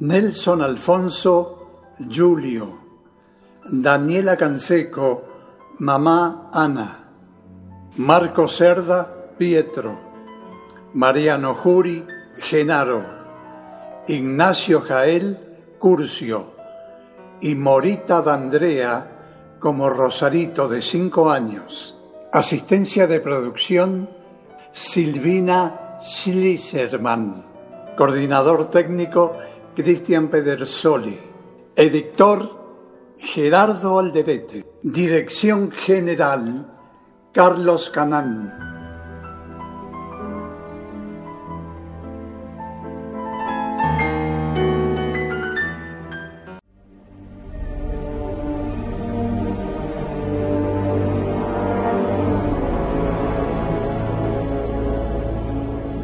Nelson Alfonso, Julio, Daniela Canseco, Mamá Ana, Marco Cerda, Pietro, Mariano Juri, Genaro, Ignacio Jael, Curcio y Morita D'Andrea como Rosarito de cinco años. Asistencia de producción Silvina Schliserman. Coordinador técnico Cristian Pedersoli. Editor Gerardo Alderete. Dirección general Carlos Canán.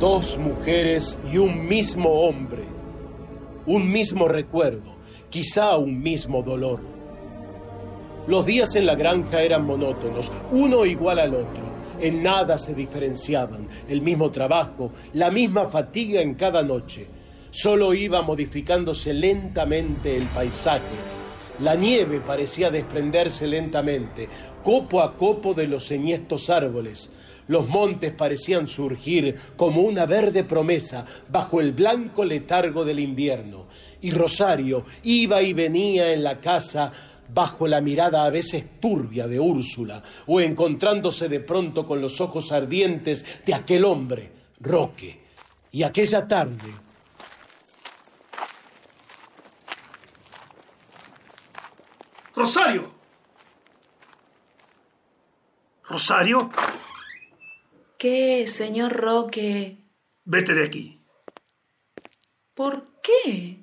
Dos mujeres y un mismo hombre, un mismo recuerdo, quizá un mismo dolor. Los días en la granja eran monótonos, uno igual al otro, en nada se diferenciaban, el mismo trabajo, la misma fatiga en cada noche. Solo iba modificándose lentamente el paisaje. La nieve parecía desprenderse lentamente, copo a copo de los enhiestos árboles. Los montes parecían surgir como una verde promesa bajo el blanco letargo del invierno. Y Rosario iba y venía en la casa bajo la mirada a veces turbia de Úrsula, o encontrándose de pronto con los ojos ardientes de aquel hombre, Roque. Y aquella tarde, Rosario. Rosario, ¿Qué, señor Roque? vete de aquí. ¿Por qué?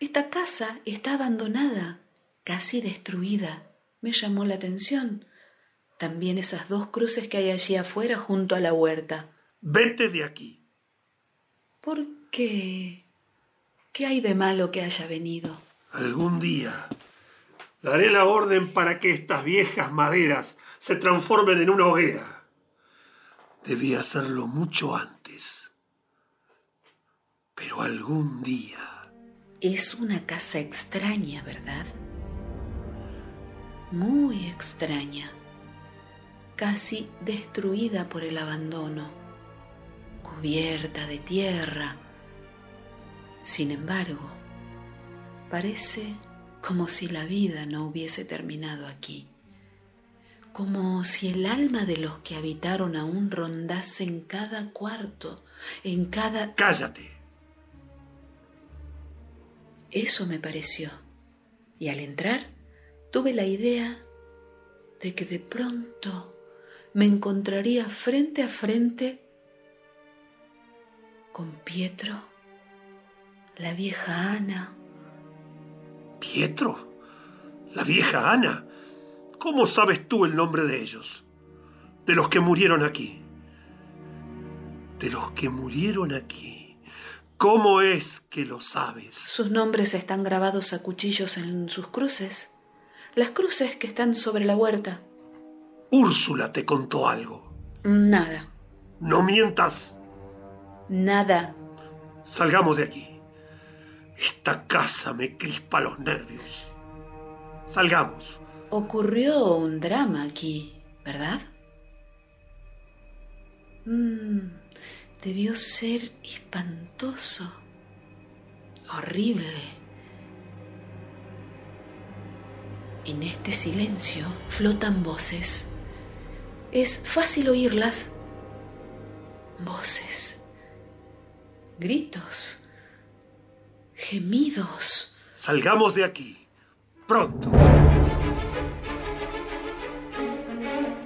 Esta casa está abandonada, casi destruida. Me llamó la atención. También esas dos cruces que hay allí afuera junto a la huerta. Vete de aquí. ¿Por qué? ¿Qué hay de malo que haya venido? Algún día daré la orden para que estas viejas maderas se transformen en una hoguera. Debí hacerlo mucho antes. Pero algún día... Es una casa extraña, ¿verdad? Muy extraña. Casi destruida por el abandono. Cubierta de tierra. Sin embargo, parece como si la vida no hubiese terminado aquí. Como si el alma de los que habitaron aún rondase en cada cuarto, en cada... Cállate. Eso me pareció. Y al entrar, tuve la idea de que de pronto me encontraría frente a frente con Pietro, la vieja Ana. ¿Pietro? ¿La vieja Ana? ¿Cómo sabes tú el nombre de ellos? De los que murieron aquí. De los que murieron aquí. ¿Cómo es que lo sabes? Sus nombres están grabados a cuchillos en sus cruces, las cruces que están sobre la huerta. Úrsula te contó algo. Nada, No mientas. nada. Salgamos de aquí. Esta casa me crispa los nervios. Salgamos. Ocurrió un drama aquí, ¿verdad? Mm, debió ser espantoso. horrible. En este silencio flotan voces. Es fácil oírlas. Voces, gritos, gemidos. Salgamos de aquí. Pronto.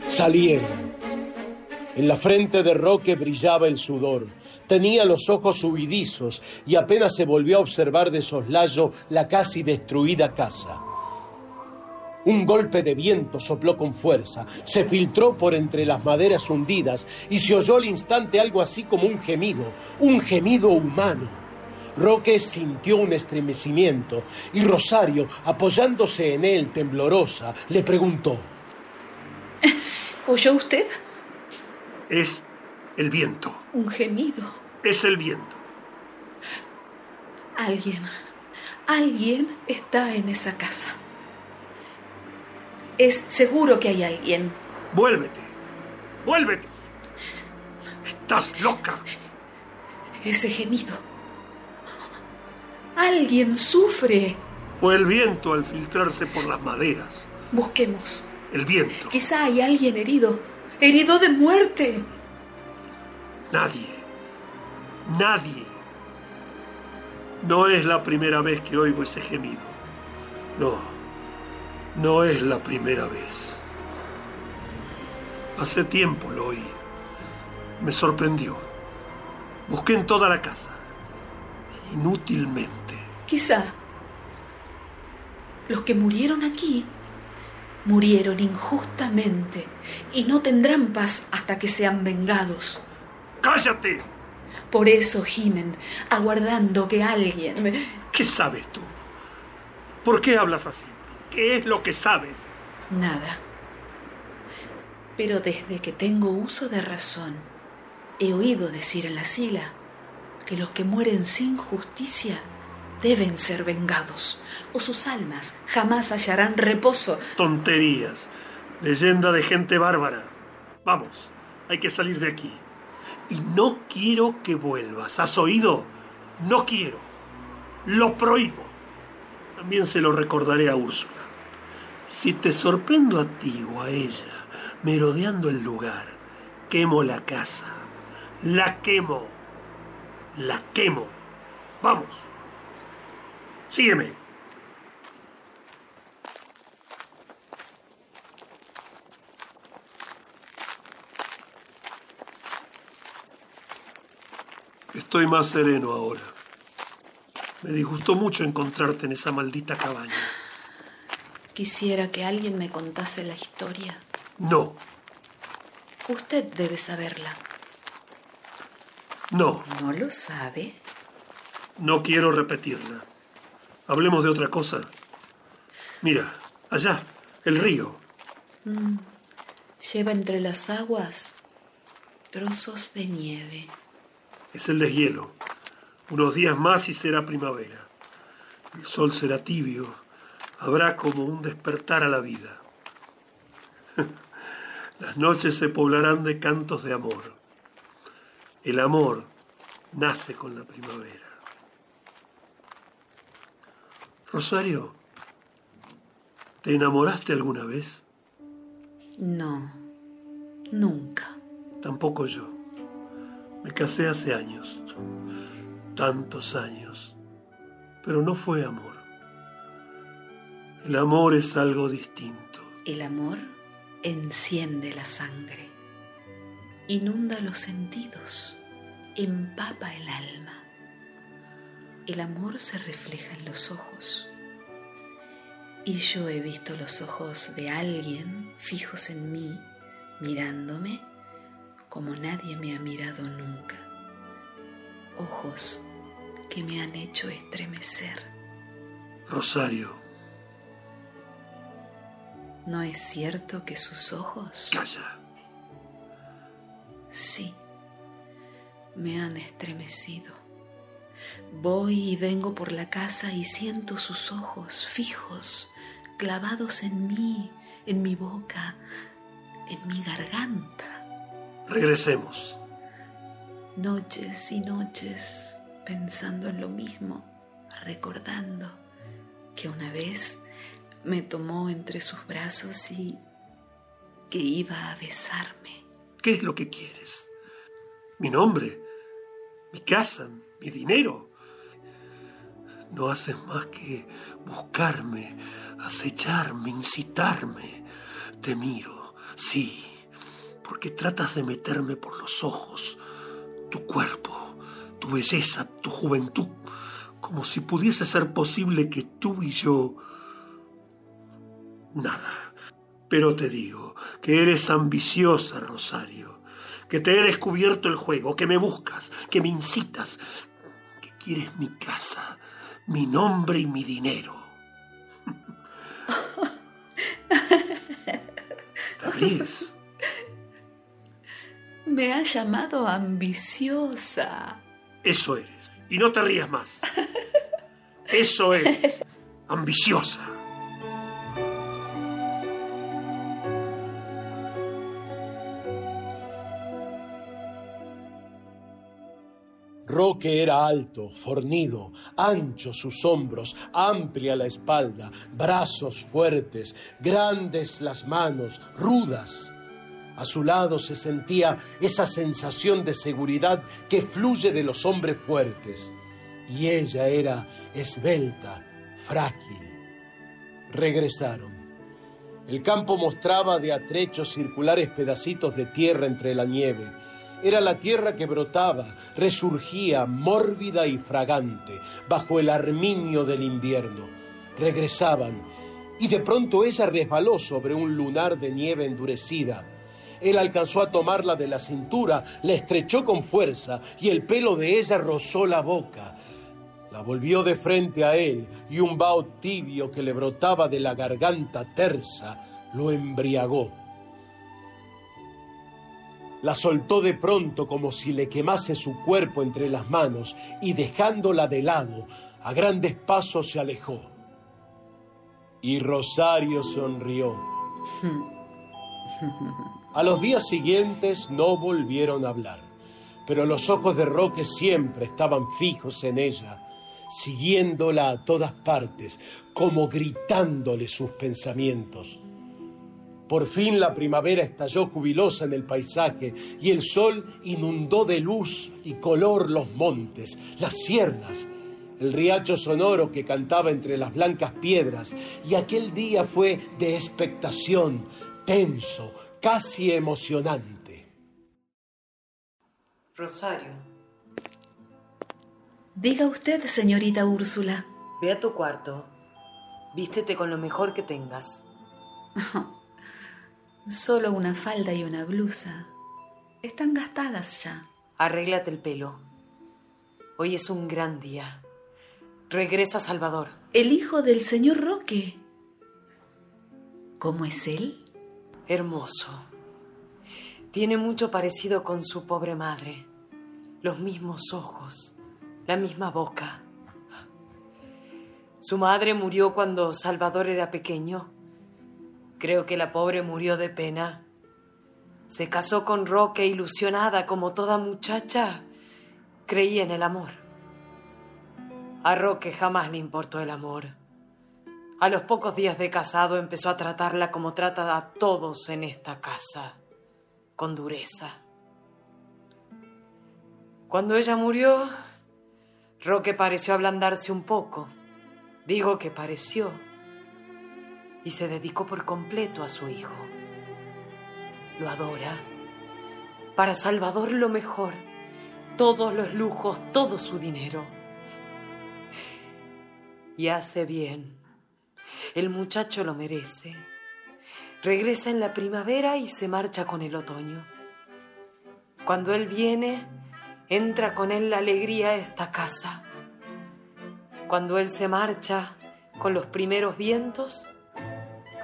Salieron. En la frente de Roque brillaba el sudor. Tenía los ojos huidizos y apenas se volvió a observar de soslayo la casi destruida casa. Un golpe de viento sopló con fuerza, se filtró por entre las maderas hundidas y se oyó al instante algo así como un gemido, un gemido humano. Roque sintió un estremecimiento y Rosario, apoyándose en él temblorosa, le preguntó. ¿Oyó usted? Es el viento. Un gemido. Es el viento. Alguien, alguien está en esa casa. Es seguro que hay alguien. Vuélvete. Vuélvete. Estás loca. Ese gemido. Alguien sufre. Fue el viento al filtrarse por las maderas. Busquemos. El viento. Quizá hay alguien herido. Herido de muerte. Nadie. Nadie. No es la primera vez que oigo ese gemido. No. No es la primera vez. Hace tiempo lo oí. Me sorprendió. Busqué en toda la casa. Inútilmente. Quizá los que murieron aquí murieron injustamente y no tendrán paz hasta que sean vengados. ¡Cállate! Por eso gimen, aguardando que alguien me... ¿Qué sabes tú? ¿Por qué hablas así? ¿Qué es lo que sabes? Nada. Pero desde que tengo uso de razón, he oído decir en la sila que los que mueren sin justicia deben ser vengados, o sus almas jamás hallarán reposo. Tonterías. Leyenda de gente bárbara. Vamos, hay que salir de aquí. Y no quiero que vuelvas. ¿Has oído? No quiero. Lo prohíbo. También se lo recordaré a Úrsula. Si te sorprendo a ti o a ella merodeando el lugar, quemo la casa. La quemo. La quemo. Vamos. Sígueme. Estoy más sereno ahora. Me disgustó mucho encontrarte en esa maldita cabaña. Quisiera que alguien me contase la historia. No, Usted debe saberla. no, ¿No lo sabe? no quiero repetirla. Hablemos de otra cosa. Mira, allá, el río. Lleva entre las aguas trozos de nieve. Es el deshielo. Unos días más y será primavera. El sol será tibio. Habrá como un despertar a la vida. Las noches se poblarán de cantos de amor. El amor nace con la primavera. Rosario, ¿te enamoraste alguna vez? No, nunca. Tampoco yo. Me casé hace años, tantos años, pero no fue amor. El amor es algo distinto. El amor enciende la sangre, inunda los sentidos, empapa el alma. El amor se refleja en los ojos. Y yo he visto los ojos de alguien fijos en mí, mirándome como nadie me ha mirado nunca. Ojos que me han hecho estremecer. Rosario, ¿No es cierto que sus ojos, calla. sí, me han estremecido? Voy y vengo por la casa y siento sus ojos fijos, clavados en mí, en mi boca, en mi garganta. Regresemos. Noches y noches pensando en lo mismo, recordando que una vez me tomó entre sus brazos y que iba a besarme. ¿Qué es lo que quieres? ¿Mi nombre? ¿Mi casa? ¿Mi dinero? No haces más que buscarme, acecharme, incitarme. Te miro, sí, porque tratas de meterme por los ojos, tu cuerpo, tu belleza, tu juventud, como si pudiese ser posible que tú y yo... Nada. Pero te digo que eres ambiciosa, Rosario, que te he descubierto el juego, que me buscas, que me incitas, quieres mi casa, mi nombre y mi dinero. ¿Te ríes? Me ha llamado ambiciosa. Eso eres. Y no te rías más. Eso eres. Ambiciosa. Roque era alto, fornido, ancho sus hombros, amplia la espalda, brazos fuertes, grandes las manos, rudas. A su lado se sentía esa sensación de seguridad que fluye de los hombres fuertes. Y ella era esbelta, frágil. Regresaron. El campo mostraba de atrechos circulares pedacitos de tierra entre la nieve. Era la tierra que brotaba, resurgía mórbida y fragante bajo el arminio del invierno. Regresaban y de pronto ella resbaló sobre un lunar de nieve endurecida él alcanzó a tomarla de la cintura, la estrechó con fuerza y el pelo de ella rozó la boca. La volvió de frente a él y un vaho tibio que le brotaba de la garganta tersa lo embriagó. La soltó de pronto como si le quemase su cuerpo entre las manos y dejándola de lado, a grandes pasos se alejó. Y Rosario sonrió. A los días siguientes no volvieron a hablar, pero los ojos de Roque siempre estaban fijos en ella, siguiéndola a todas partes, como gritándole sus pensamientos. Por fin la primavera estalló jubilosa en el paisaje y el sol inundó de luz y color los montes, las sierras, el riacho sonoro que cantaba entre las blancas piedras, y aquel día fue de expectación, tenso, casi emocionante. Rosario. Diga usted, señorita Úrsula. Ve a tu cuarto. Vístete con lo mejor que tengas. Solo una falda y una blusa. Están gastadas ya. Arréglate el pelo. Hoy es un gran día. Regresa Salvador. El hijo del señor Roque. ¿Cómo es él? hermoso. Tiene mucho parecido con su pobre madre. Los mismos ojos, la misma boca. Su madre murió cuando Salvador era pequeño. Creo que la pobre murió de pena. Se casó con Roque ilusionada como toda muchacha. Creía en el amor. A Roque jamás le importó el amor. A los pocos días de casado empezó a tratarla como trata a todos en esta casa, con dureza. Cuando ella murió, Roque pareció ablandarse un poco. Digo que pareció. Y se dedicó por completo a su hijo. Lo adora. Para Salvador lo mejor. Todos los lujos, todo su dinero. Y hace bien el muchacho lo merece. Regresa en la primavera y se marcha con el otoño. Cuando él viene, entra con él la alegría a esta casa. Cuando él se marcha con los primeros vientos,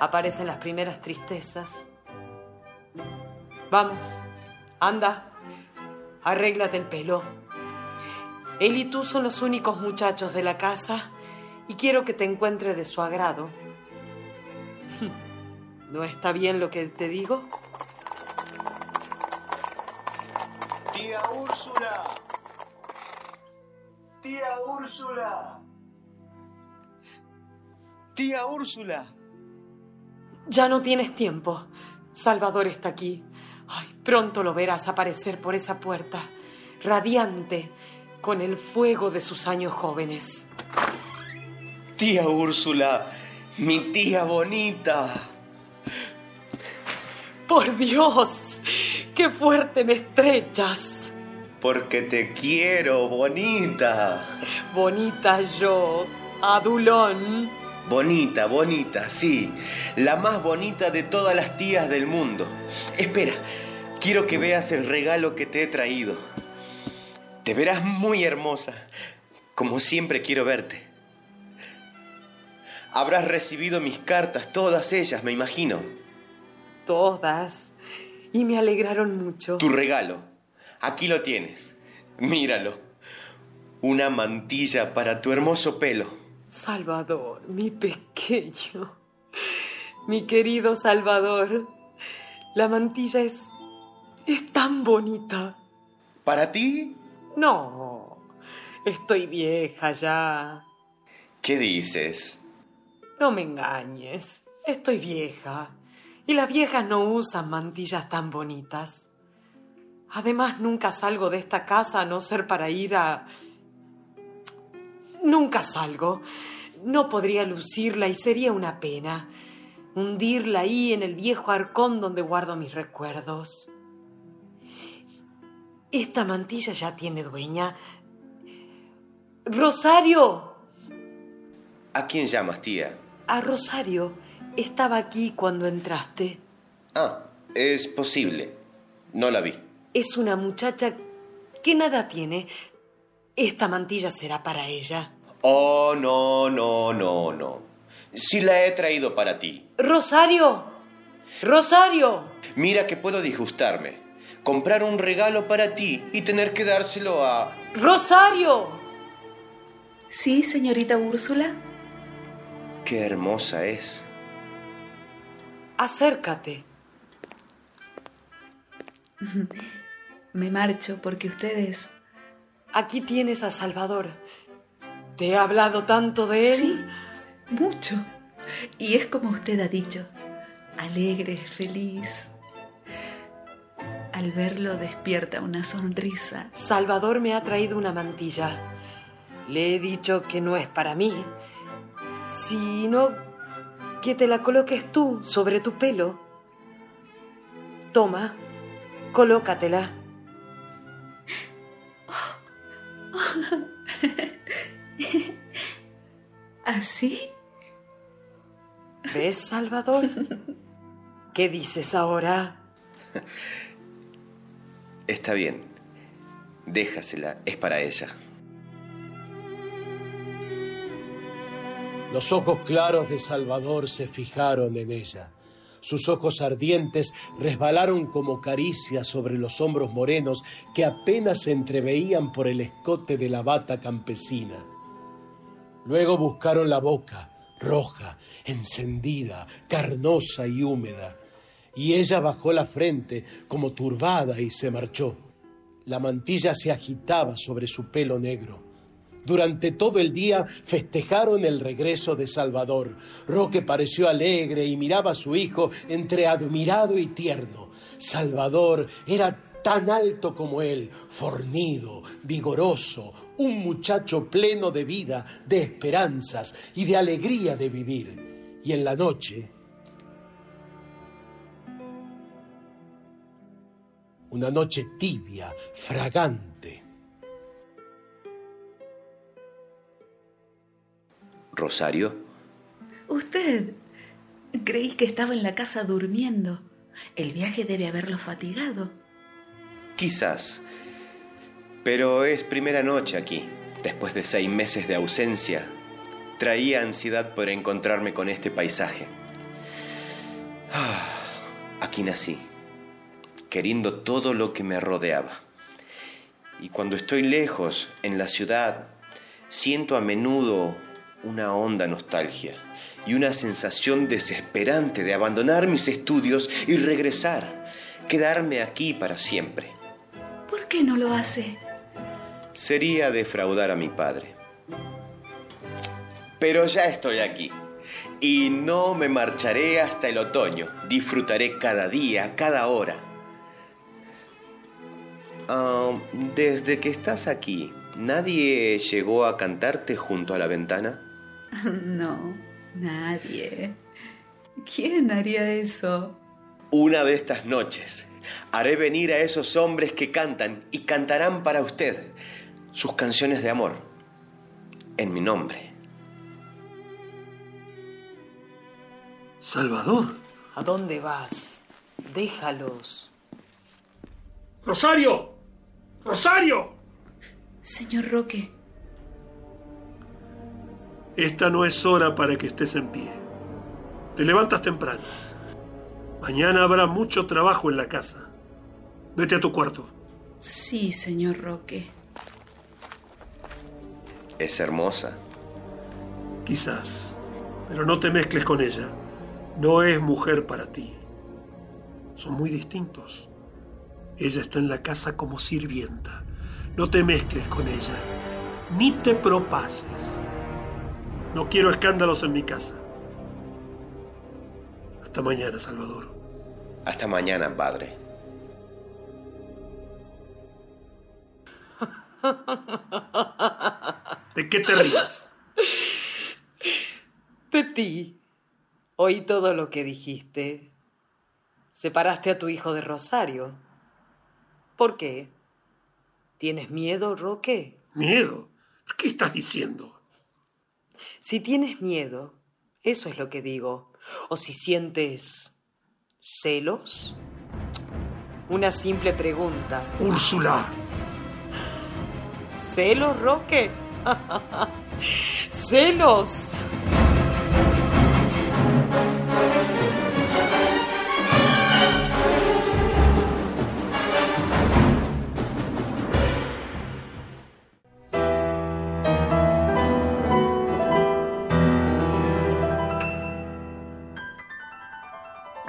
aparecen las primeras tristezas. Vamos, anda, arréglate el pelo. Él y tú son los únicos muchachos de la casa y quiero que te encuentre de su agrado. ¿No está bien lo que te digo? Tía Úrsula. Tía Úrsula. Tía Úrsula. Ya no tienes tiempo. Salvador está aquí. Ay, pronto lo verás aparecer por esa puerta, radiante, con el fuego de sus años jóvenes. Tía Úrsula, mi tía bonita. Por Dios, qué fuerte me estrechas. Porque te quiero, bonita. Bonita yo, adulón. Bonita, bonita, sí. La más bonita de todas las tías del mundo. Espera, quiero que veas el regalo que te he traído. Te verás muy hermosa, como siempre quiero verte. Habrás recibido mis cartas, todas ellas, me imagino. Todas. Y me alegraron mucho. Tu regalo. Aquí lo tienes. Míralo. Una mantilla para tu hermoso pelo. Salvador, mi pequeño. Mi querido Salvador. La mantilla es... es tan bonita. ¿Para ti? No. Estoy vieja ya. ¿Qué dices? No me engañes. Estoy vieja. Y las viejas no usan mantillas tan bonitas. Además, nunca salgo de esta casa a no ser para ir a... Nunca salgo. No podría lucirla y sería una pena. Hundirla ahí en el viejo arcón donde guardo mis recuerdos. Esta mantilla ya tiene dueña. Rosario. ¿A quién llamas, tía? A Rosario. Estaba aquí cuando entraste. Ah, es posible. No la vi. Es una muchacha que nada tiene. Esta mantilla será para ella. Oh, no, no, no, no. Sí la he traído para ti. Rosario. Rosario. Mira que puedo disgustarme. Comprar un regalo para ti y tener que dárselo a... Rosario. Sí, señorita Úrsula. Qué hermosa es. Acércate. Me marcho porque ustedes... Aquí tienes a Salvador. ¿Te he hablado tanto de él? Sí, mucho. Y es como usted ha dicho, alegre, feliz. Al verlo despierta una sonrisa. Salvador me ha traído una mantilla. Le he dicho que no es para mí, sino que te la coloques tú sobre tu pelo. Toma, colócatela. ¿Así? ¿Ves, Salvador? ¿Qué dices ahora? Está bien. Déjasela, es para ella. Los ojos claros de Salvador se fijaron en ella. Sus ojos ardientes resbalaron como caricias sobre los hombros morenos que apenas se entreveían por el escote de la bata campesina. Luego buscaron la boca, roja, encendida, carnosa y húmeda, y ella bajó la frente como turbada y se marchó. La mantilla se agitaba sobre su pelo negro. Durante todo el día festejaron el regreso de Salvador. Roque pareció alegre y miraba a su hijo entre admirado y tierno. Salvador era tan alto como él, fornido, vigoroso, un muchacho pleno de vida, de esperanzas y de alegría de vivir. Y en la noche, una noche tibia, fragante, Rosario, Usted. Creí que estaba en la casa durmiendo. El viaje debe haberlo fatigado. quizás. Pero es primera noche aquí. Después de seis meses de ausencia, traía ansiedad por encontrarme con este paisaje. Ah, aquí nací, queriendo todo lo que me rodeaba. Y cuando estoy lejos, en la ciudad, siento a menudo una honda nostalgia y una sensación desesperante de abandonar mis estudios y regresar, quedarme aquí para siempre. ¿Por qué no lo hace? Sería defraudar a mi padre. Pero ya estoy aquí. Y no me marcharé hasta el otoño. Disfrutaré cada día, cada hora. Ah, desde que estás aquí, ¿nadie llegó a cantarte junto a la ventana? No, nadie. ¿Quién haría eso? Una de estas noches haré venir a esos hombres que cantan y cantarán para usted sus canciones de amor en mi nombre. Salvador. ¿A dónde vas? Déjalos. Rosario. Rosario. Señor Roque. Esta no es hora para que estés en pie. Te levantas temprano. Mañana habrá mucho trabajo en la casa. Vete a tu cuarto. Sí, señor Roque. Es hermosa. Quizás. Pero no te mezcles con ella. No es mujer para ti. Son muy distintos. Ella está en la casa como sirvienta. No te mezcles con ella. Ni te propases. No quiero escándalos en mi casa. Hasta mañana, Salvador. Hasta mañana, padre. ¿De qué te rías? De ti. Oí todo lo que dijiste. Separaste a tu hijo de Rosario. ¿Por qué? ¿Tienes miedo, Roque? ¿Miedo? ¿Qué estás diciendo? Si tienes miedo, eso es lo que digo. O si sientes celos. Una simple pregunta. Úrsula. ¿Celos, Roque? ¡Celos!